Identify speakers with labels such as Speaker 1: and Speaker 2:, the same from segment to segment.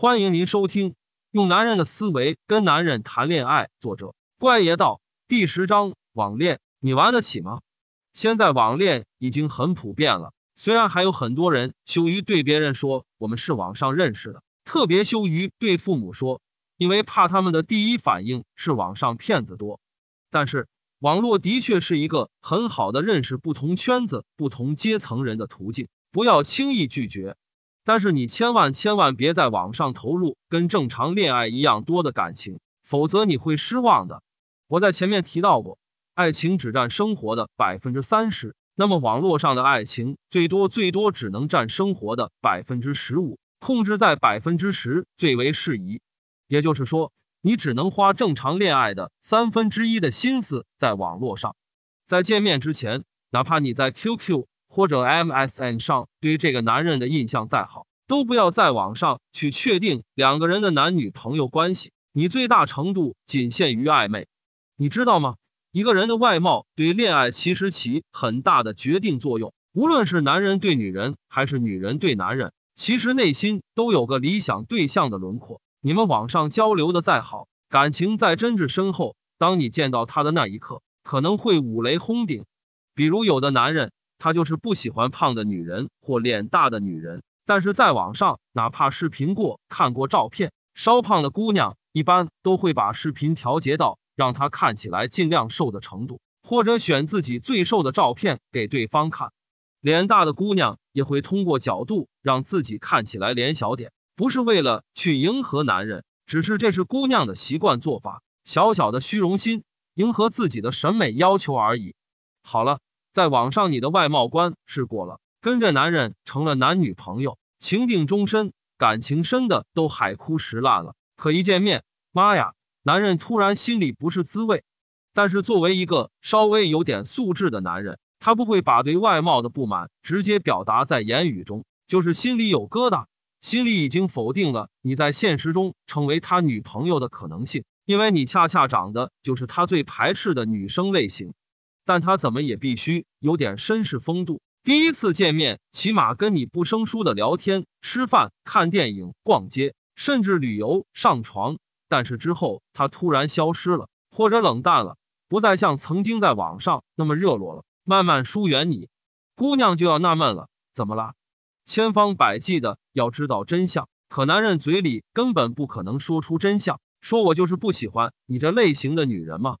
Speaker 1: 欢迎您收听《用男人的思维跟男人谈恋爱》，作者怪爷道第十章网恋，你玩得起吗？现在网恋已经很普遍了，虽然还有很多人羞于对别人说我们是网上认识的，特别羞于对父母说，因为怕他们的第一反应是网上骗子多。但是网络的确是一个很好的认识不同圈子、不同阶层人的途径。不要轻易拒绝，但是你千万千万别在网上投入跟正常恋爱一样多的感情，否则你会失望的。我在前面提到过，爱情只占生活的百分之三十，那么网络上的爱情最多最多只能占生活的百分之十五，控制在百分之十最为适宜。也就是说，你只能花正常恋爱的三分之一的心思在网络上。在见面之前，哪怕你在 QQ。或者 MSN 上对这个男人的印象再好，都不要在网上去确定两个人的男女朋友关系。你最大程度仅限于暧昧，你知道吗？一个人的外貌对恋爱其实起很大的决定作用。无论是男人对女人，还是女人对男人，其实内心都有个理想对象的轮廓。你们网上交流的再好，感情再真挚深厚，当你见到他的那一刻，可能会五雷轰顶。比如有的男人。他就是不喜欢胖的女人或脸大的女人，但是在网上，哪怕视频过、看过照片，稍胖的姑娘一般都会把视频调节到让她看起来尽量瘦的程度，或者选自己最瘦的照片给对方看。脸大的姑娘也会通过角度让自己看起来脸小点，不是为了去迎合男人，只是这是姑娘的习惯做法，小小的虚荣心，迎合自己的审美要求而已。好了。在网上，你的外貌观是过了，跟这男人成了男女朋友，情定终身，感情深的都海枯石烂了。可一见面，妈呀，男人突然心里不是滋味。但是作为一个稍微有点素质的男人，他不会把对外貌的不满直接表达在言语中，就是心里有疙瘩，心里已经否定了你在现实中成为他女朋友的可能性，因为你恰恰长得就是他最排斥的女生类型。但他怎么也必须有点绅士风度。第一次见面，起码跟你不生疏的聊天、吃饭、看电影、逛街，甚至旅游、上床。但是之后他突然消失了，或者冷淡了，不再像曾经在网上那么热络了，慢慢疏远你。姑娘就要纳闷了，怎么了？千方百计的要知道真相，可男人嘴里根本不可能说出真相，说我就是不喜欢你这类型的女人吗？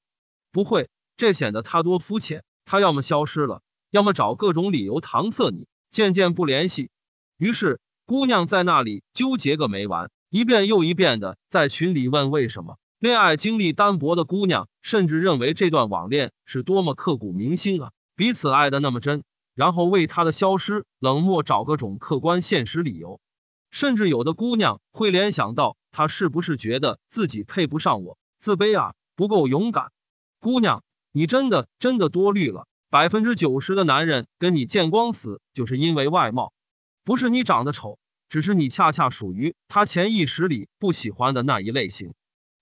Speaker 1: 不会。这显得他多肤浅，他要么消失了，要么找各种理由搪塞你，渐渐不联系。于是姑娘在那里纠结个没完，一遍又一遍的在群里问为什么。恋爱经历单薄的姑娘甚至认为这段网恋是多么刻骨铭心啊，彼此爱的那么真，然后为他的消失冷漠找各种客观现实理由。甚至有的姑娘会联想到他是不是觉得自己配不上我，自卑啊，不够勇敢。姑娘。你真的真的多虑了，百分之九十的男人跟你见光死，就是因为外貌，不是你长得丑，只是你恰恰属于他潜意识里不喜欢的那一类型。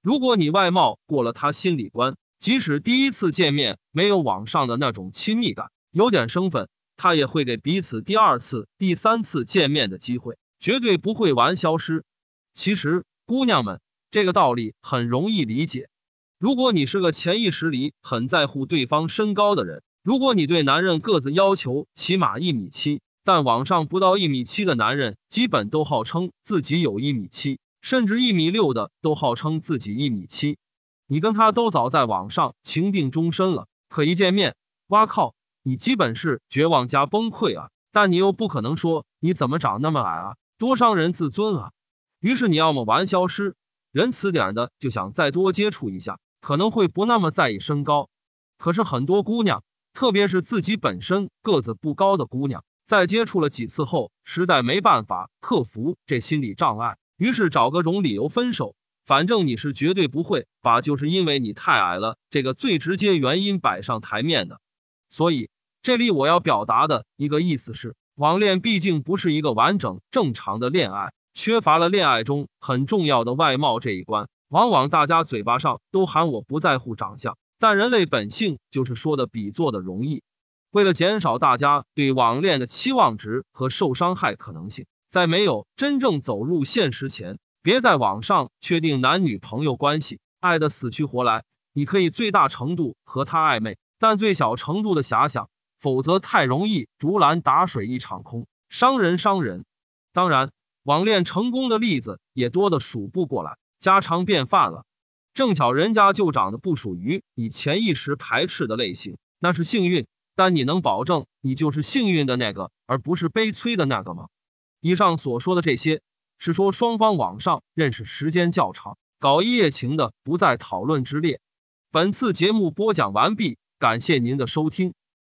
Speaker 1: 如果你外貌过了他心理关，即使第一次见面没有网上的那种亲密感，有点生分，他也会给彼此第二次、第三次见面的机会，绝对不会玩消失。其实，姑娘们，这个道理很容易理解。如果你是个潜意识里很在乎对方身高的人，如果你对男人个子要求起码一米七，但网上不到一米七的男人基本都号称自己有一米七，甚至一米六的都号称自己一米七，你跟他都早在网上情定终身了，可一见面，哇靠，你基本是绝望加崩溃啊！但你又不可能说你怎么长那么矮啊，多伤人自尊啊！于是你要么玩消失，仁慈点的就想再多接触一下。可能会不那么在意身高，可是很多姑娘，特别是自己本身个子不高的姑娘，在接触了几次后，实在没办法克服这心理障碍，于是找各种理由分手。反正你是绝对不会把就是因为你太矮了这个最直接原因摆上台面的。所以这里我要表达的一个意思是，网恋毕竟不是一个完整正常的恋爱，缺乏了恋爱中很重要的外貌这一关。往往大家嘴巴上都喊我不在乎长相，但人类本性就是说的比做的容易。为了减少大家对网恋的期望值和受伤害可能性，在没有真正走入现实前，别在网上确定男女朋友关系，爱的死去活来。你可以最大程度和他暧昧，但最小程度的遐想，否则太容易竹篮打水一场空，伤人伤人。当然，网恋成功的例子也多得数不过来，家常便饭了。正巧人家就长得不属于你潜意识排斥的类型，那是幸运。但你能保证你就是幸运的那个，而不是悲催的那个吗？以上所说的这些，是说双方网上认识时间较长，搞一夜情的不在讨论之列。本次节目播讲完毕，感谢您的收听。